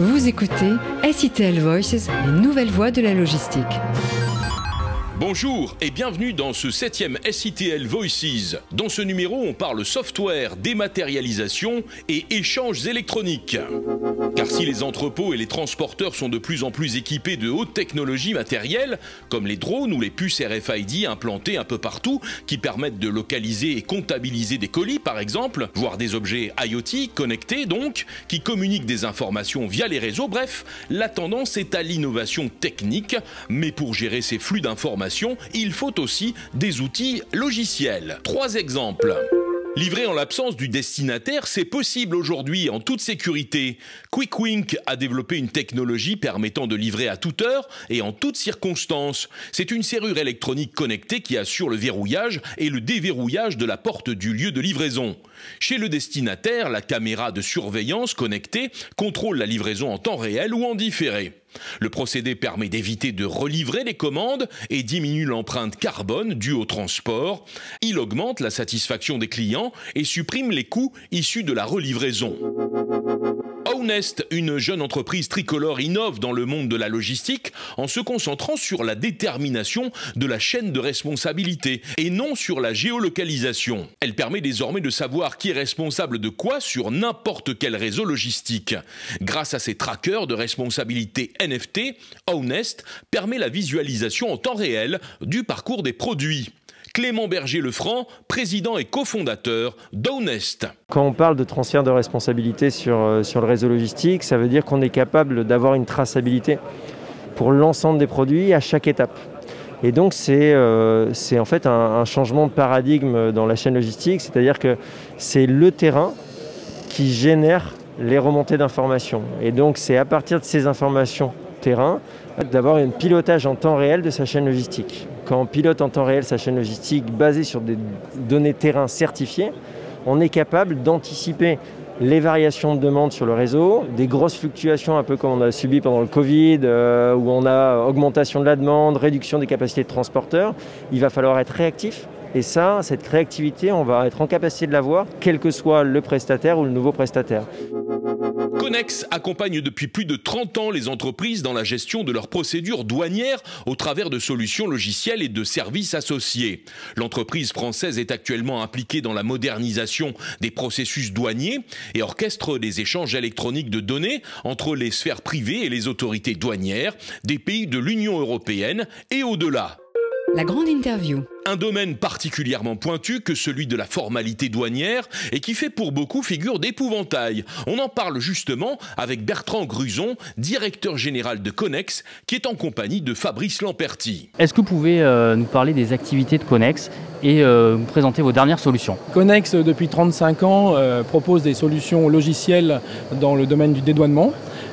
Vous écoutez SITL Voices, les nouvelles voies de la logistique. Bonjour et bienvenue dans ce septième SITL Voices. Dans ce numéro, on parle software, dématérialisation et échanges électroniques. Car si les entrepôts et les transporteurs sont de plus en plus équipés de hautes technologies matérielles, comme les drones ou les puces RFID implantées un peu partout, qui permettent de localiser et comptabiliser des colis par exemple, voire des objets IoT connectés donc, qui communiquent des informations via les réseaux, bref, la tendance est à l'innovation technique, mais pour gérer ces flux d'informations, il faut aussi des outils logiciels. Trois exemples. Livrer en l'absence du destinataire, c'est possible aujourd'hui en toute sécurité. QuickWink a développé une technologie permettant de livrer à toute heure et en toutes circonstances. C'est une serrure électronique connectée qui assure le verrouillage et le déverrouillage de la porte du lieu de livraison. Chez le destinataire, la caméra de surveillance connectée contrôle la livraison en temps réel ou en différé. Le procédé permet d'éviter de relivrer les commandes et diminue l'empreinte carbone due au transport. Il augmente la satisfaction des clients et supprime les coûts issus de la relivraison. Ownest, une jeune entreprise tricolore, innove dans le monde de la logistique en se concentrant sur la détermination de la chaîne de responsabilité et non sur la géolocalisation. Elle permet désormais de savoir qui est responsable de quoi sur n'importe quel réseau logistique. Grâce à ses trackers de responsabilité NFT, Ownest permet la visualisation en temps réel du parcours des produits. Clément Berger-Lefranc, président et cofondateur d'Ownest. Quand on parle de transfert de responsabilité sur, euh, sur le réseau logistique, ça veut dire qu'on est capable d'avoir une traçabilité pour l'ensemble des produits à chaque étape. Et donc c'est euh, en fait un, un, changement de paradigme dans la chaîne logistique, c'est-à-dire que c'est le terrain qui génère les remontées d'informations. Et donc c'est à partir de ces informations terrain d'avoir un pilotage en temps réel de sa chaîne logistique. Quand on pilote en temps réel sa chaîne logistique basée sur des données terrain certifiées, on est capable d'anticiper les variations de demande sur le réseau, des grosses fluctuations un peu comme on a subi pendant le Covid, euh, où on a augmentation de la demande, réduction des capacités de transporteurs. Il va falloir être réactif. Et ça, cette réactivité, on va être en capacité de l'avoir, quel que soit le prestataire ou le nouveau prestataire. Conex accompagne depuis plus de 30 ans les entreprises dans la gestion de leurs procédures douanières au travers de solutions logicielles et de services associés. L'entreprise française est actuellement impliquée dans la modernisation des processus douaniers et orchestre des échanges électroniques de données entre les sphères privées et les autorités douanières des pays de l'Union européenne et au-delà. La grande interview. Un domaine particulièrement pointu que celui de la formalité douanière et qui fait pour beaucoup figure d'épouvantail. On en parle justement avec Bertrand Gruson, directeur général de Connex, qui est en compagnie de Fabrice Lamperti. Est-ce que vous pouvez euh, nous parler des activités de Connex et euh, nous présenter vos dernières solutions? Connex, depuis 35 ans, euh, propose des solutions logicielles dans le domaine du dédouanement.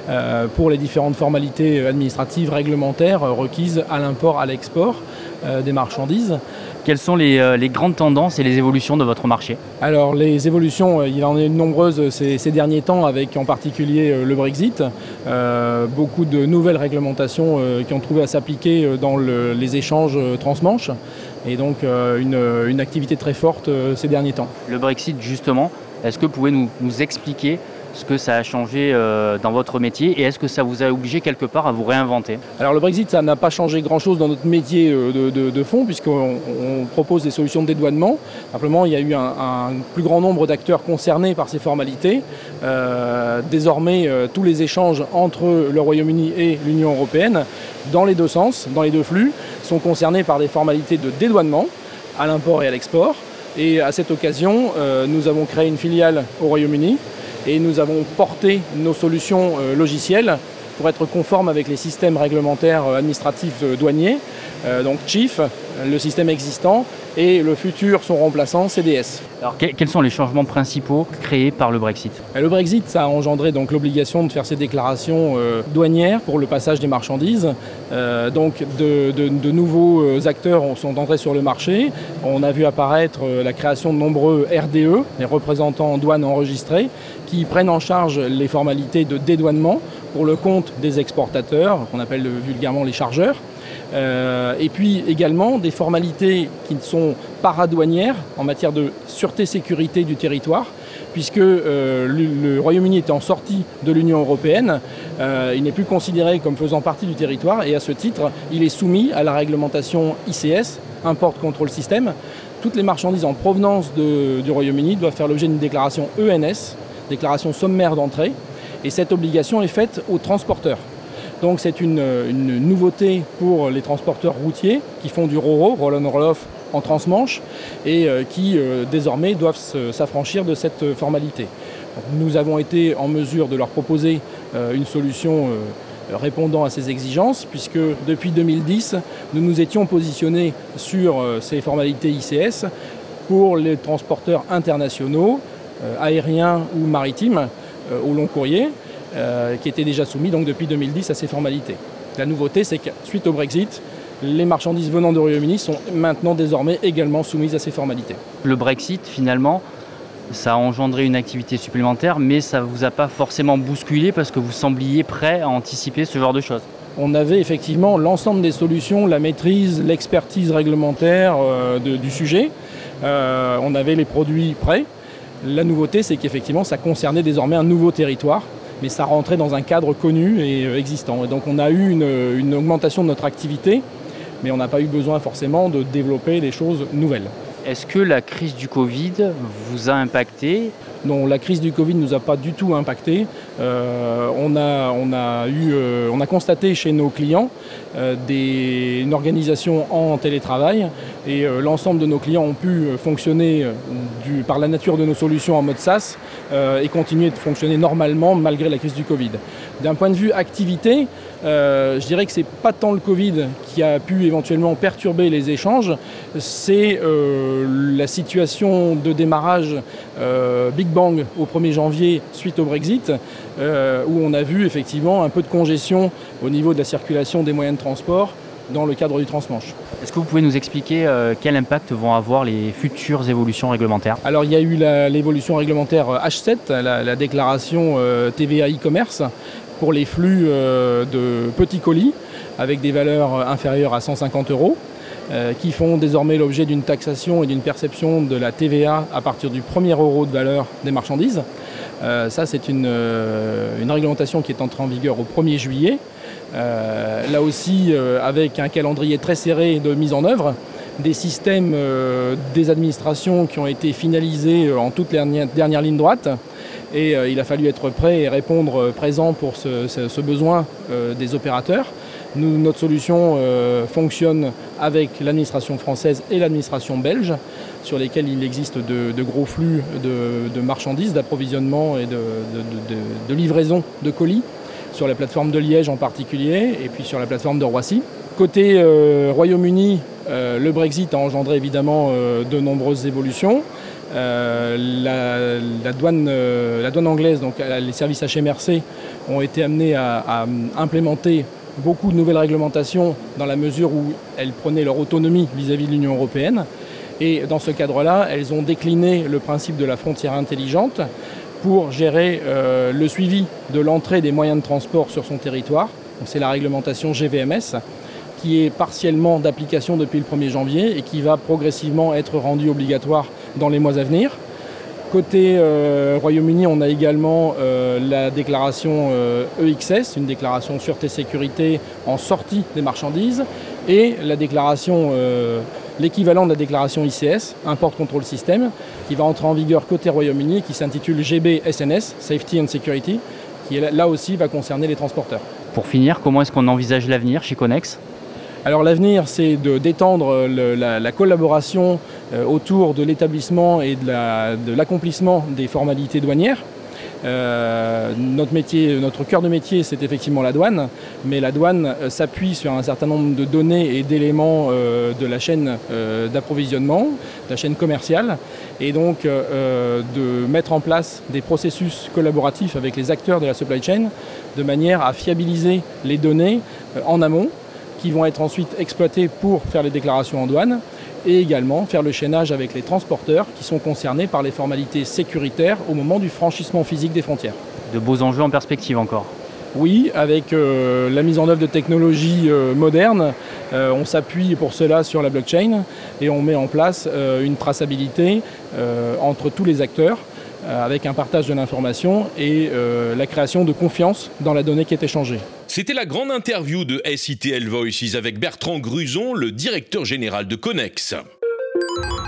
Euh, pour les différentes formalités administratives réglementaires requises à l'import, à l'export euh, des marchandises. Quelles sont les, euh, les, grandes tendances et les évolutions de votre marché? Alors les évolutions, il en est nombreuses ces, ces derniers temps avec en particulier le Brexit. Euh, beaucoup de nouvelles réglementations euh, qui ont trouvé à s'appliquer dans le, les échanges transmanches et donc euh, une, une, activité très forte ces derniers temps. Le Brexit justement, est-ce que vous pouvez nous, nous expliquer ce que ça a changé euh, dans votre métier et est-ce que ça vous a obligé quelque part à vous réinventer? Alors le Brexit, ça n'a pas changé grand-chose dans notre métier euh, de, fond puisqu'on on propose des solutions de dédouanement. Simplement, il y a eu un, plus grand nombre d'acteurs concernés par ces formalités. Euh, désormais, tous les échanges entre le Royaume-Uni et l'Union européenne, dans les deux sens, dans les deux flux, sont concernés par des formalités de dédouanement à l'import et à l'export. Et à cette occasion, nous avons créé une filiale au Royaume-Uni et nous avons porté nos solutions euh, logicielles pour être conformes avec les systèmes réglementaires euh, administratifs douaniers, euh, donc Chief, le système existant, et le futur son remplaçant CDS. Alors quels sont les changements principaux créés par le Brexit? Le Brexit ça a engendré donc l'obligation de faire ces déclarations euh, douanières pour le passage des marchandises. Euh, donc de, de, de nouveaux acteurs sont entrés sur le marché. On a vu apparaître euh, la création de nombreux RDE, les représentants en douane enregistrés, qui prennent en charge les formalités de dédouanement pour le compte des exportateurs, qu'on appelle vulgairement les chargeurs. Euh, et puis également des formalités qui sont paradouanières en matière de sûreté sécurité du territoire puisque le, le Royaume-Uni étant sorti de l'Union européenne, il n'est plus considéré comme faisant partie du territoire et à ce titre, il est soumis à la réglementation ICS, Import Control System. Toutes les marchandises en provenance du Royaume-Uni doivent faire l'objet d'une déclaration ENS, déclaration sommaire d'entrée, et cette obligation est faite aux transporteurs. Donc c'est une, nouveauté pour les transporteurs routiers qui font du RORO, Roll on Roll Off, en transmanche, et euh, qui euh, désormais doivent s'affranchir de cette formalité. Donc, nous avons été en mesure de leur proposer euh, une solution répondant à ces exigences, puisque depuis 2010, nous nous étions positionnés sur ces formalités ICS pour les transporteurs internationaux, aériens ou maritimes, au long courrier, qui étaient déjà soumis donc depuis 2010 à ces formalités. La nouveauté, c'est que suite au Brexit, les marchandises venant du Royaume-Uni sont maintenant désormais également soumises à ces formalités. Le Brexit, finalement, ça a engendré une activité supplémentaire, mais ça ne vous a pas forcément bousculé parce que vous sembliez prêt à anticiper ce genre de choses. On avait effectivement l'ensemble des solutions, la maîtrise, l'expertise réglementaire euh, de, du sujet. Euh, on avait les produits prêts. La nouveauté, c'est qu'effectivement, ça concernait désormais un nouveau territoire, mais ça rentrait dans un cadre connu et euh, existant. Et donc on a eu une, une augmentation de notre activité, mais on n'a pas eu besoin forcément de développer des choses nouvelles. Est-ce que la crise du Covid vous a impacté? Non, la crise du Covid ne nous a pas du tout impacté. Euh, on, a, on, a eu, euh, on a constaté chez nos clients euh, des, une organisation en télétravail et euh, l'ensemble de nos clients ont pu euh, fonctionner euh, du, par la nature de nos solutions en mode SaaS euh, et continuer de fonctionner normalement malgré la crise du Covid. D'un point de vue activité, euh, je dirais que c'est pas tant le Covid qui a pu éventuellement perturber les échanges, c'est euh, la situation de démarrage Big Bang au 1er janvier suite au Brexit, où on a vu effectivement un peu de congestion au niveau de la circulation des moyens de transport dans le cadre du transmanche. Est-ce que vous pouvez nous expliquer euh, quel impact vont avoir les futures évolutions réglementaires? Alors il y a eu l'évolution réglementaire H7, la, la déclaration euh, TVA e-commerce, pour les flux euh, de petits colis avec des valeurs inférieures à 150 euros qui font désormais l'objet d'une taxation et d'une perception de la TVA à partir du premier euro de valeur des marchandises. Ça, c'est une, une réglementation qui est entrée en vigueur au 1er juillet. Euh, là aussi, euh, avec un calendrier très serré de mise en œuvre, des systèmes euh, des administrations qui ont été finalisés en toute dernière, ligne droite. Et il a fallu être prêt et répondre présent pour ce, besoin des opérateurs. Notre solution fonctionne avec l'administration française et l'administration belge, sur lesquelles il existe de, gros flux de, marchandises, d'approvisionnement et de livraison de colis, sur la plateforme de Liège en particulier, et puis sur la plateforme de Roissy. Côté euh, Royaume-Uni, euh, le Brexit a engendré évidemment euh, de nombreuses évolutions. La, douane, la douane anglaise, donc les services HMRC, ont été amenés à, à implémenter beaucoup de nouvelles réglementations dans la mesure où elles prenaient leur autonomie vis-à-vis -vis de l'Union européenne. Et dans ce cadre-là, elles ont décliné le principe de la frontière intelligente pour gérer euh, le suivi de l'entrée des moyens de transport sur son territoire. C'est la réglementation GVMS qui est partiellement d'application depuis le 1er janvier et qui va progressivement être rendue obligatoire dans les mois à venir. Côté euh, Royaume-Uni, on a également euh, la déclaration EXS, une déclaration sûreté-sécurité en sortie des marchandises, et la déclaration, l'équivalent de la déclaration ICS, Import Control System, qui va entrer en vigueur côté Royaume-Uni, qui s'intitule GBSNS, Safety and Security, qui là aussi va concerner les transporteurs. Pour finir, comment est-ce qu'on envisage l'avenir chez Connex alors l'avenir, c'est d'étendre la, la, collaboration euh, autour de l'établissement et de l'accomplissement la, de des formalités douanières. Euh, notre métier, notre cœur de métier, c'est effectivement la douane, mais la douane euh, s'appuie sur un certain nombre de données et d'éléments euh, de la chaîne d'approvisionnement, de la chaîne commerciale, et donc de mettre en place des processus collaboratifs avec les acteurs de la supply chain, de manière à fiabiliser les données en amont, qui vont être ensuite exploités pour faire les déclarations en douane et également faire le chaînage avec les transporteurs qui sont concernés par les formalités sécuritaires au moment du franchissement physique des frontières. De beaux enjeux en perspective encore oui, avec euh, la mise en œuvre de technologies euh, modernes, euh, on s'appuie pour cela sur la blockchain et on met en place une traçabilité entre tous les acteurs avec un partage de l'information et la création de confiance dans la donnée qui est échangée. C'était la grande interview de SITL Voices avec Bertrand Gruson, le directeur général de Connex.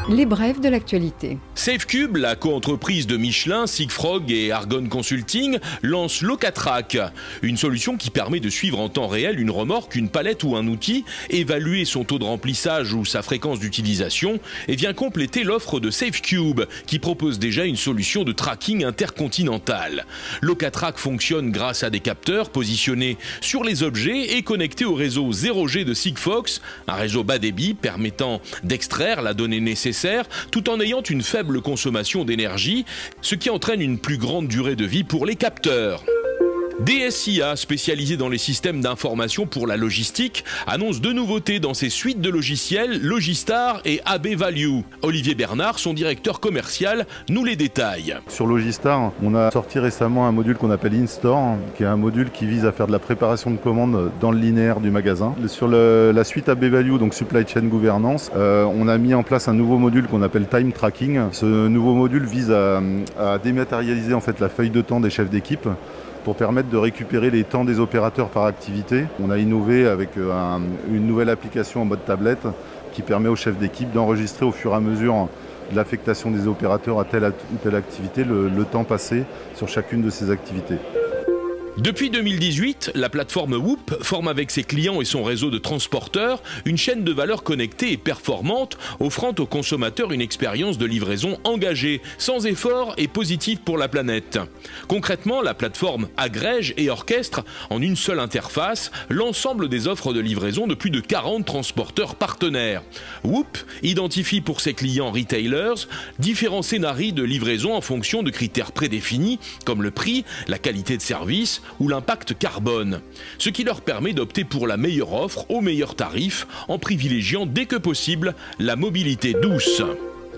Les brèves de l'actualité. SafeCube, la coentreprise de Michelin, Sigfrog et Argon Consulting, lance Locatrack, une solution qui permet de suivre en temps réel une remorque, une palette ou un outil, évaluer son taux de remplissage ou sa fréquence d'utilisation et vient compléter l'offre de SafeCube qui propose déjà une solution de tracking intercontinental. Locatrack fonctionne grâce à des capteurs positionnés sur les objets et connectés au réseau 0G de Sigfox, un réseau bas débit permettant d'extraire la donnée nécessaire tout en ayant une faible consommation d'énergie, ce qui entraîne une plus grande durée de vie pour les capteurs. DSIA, spécialisé dans les systèmes d'information pour la logistique, annonce deux nouveautés dans ses suites de logiciels Logistar et AB Value. Olivier Bernard, son directeur commercial, nous les détaille. Sur Logistar, on a sorti récemment un module qu'on appelle InStore, qui est un module qui vise à faire de la préparation de commandes dans le linéaire du magasin. Sur la suite AB Value, donc Supply Chain Governance, euh, on a mis en place un nouveau module qu'on appelle Time Tracking. Ce nouveau module vise à, à dématérialiser en fait la feuille de temps des chefs d'équipe pour permettre de récupérer les temps des opérateurs par activité. On a innové avec euh, une nouvelle application en mode tablette qui permet aux chefs d'équipe d'enregistrer au fur et à mesure de l'affectation des opérateurs à telle ou telle activité le, le temps passé sur chacune de ces activités. Depuis 2018, la plateforme Whoop forme avec ses clients et son réseau de transporteurs une chaîne de valeur connectée et performante, offrant aux consommateurs une expérience de livraison engagée, sans effort et positive pour la planète. Concrètement, la plateforme agrège et orchestre en une seule interface l'ensemble des offres de livraison de plus de 40 transporteurs partenaires. Whoop identifie pour ses clients retailers différents scénarios de livraison en fonction de critères prédéfinis comme le prix, la qualité de service, ou l'impact carbone, ce qui leur permet d'opter pour la meilleure offre au meilleur tarif en privilégiant dès que possible la mobilité douce.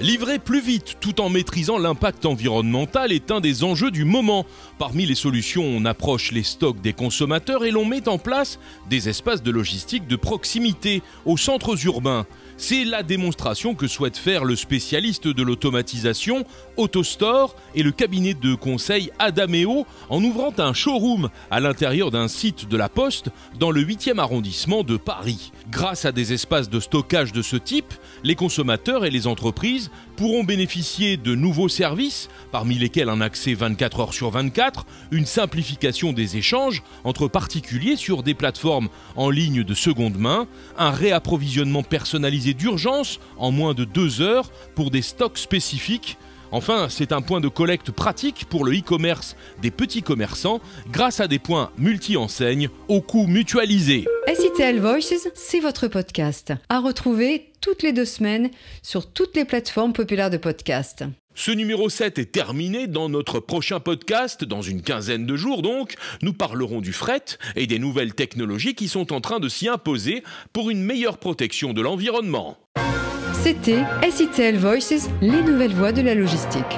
Livrer plus vite tout en maîtrisant l'impact environnemental est un des enjeux du moment. Parmi les solutions, on approche les stocks des consommateurs et l'on met en place des espaces de logistique de proximité aux centres urbains. C'est la démonstration que souhaite faire le spécialiste de l'automatisation AutoStore et le cabinet de conseil Adameo en ouvrant un showroom à l'intérieur d'un site de la Poste dans le 8e arrondissement de Paris. Grâce à des espaces de stockage de ce type, les consommateurs et les pourront bénéficier de nouveaux services, parmi lesquels un accès 24 heures sur 24, une simplification des échanges entre particuliers sur des plateformes en ligne de seconde main, un réapprovisionnement personnalisé d'urgence en moins de deux heures pour des stocks spécifiques, Enfin, c'est un point de collecte pratique pour le e-commerce des petits commerçants grâce à des points multi-enseignes au coût mutualisé. SITL Voices, c'est votre podcast. À retrouver toutes les deux semaines sur toutes les plateformes populaires de podcast. Ce numéro 7 est terminé. Dans notre prochain podcast, dans une quinzaine de jours donc, nous parlerons du fret et des nouvelles technologies qui sont en train de s'y imposer pour une meilleure protection de l'environnement. C'était SITL Voices, les nouvelles voies de la logistique.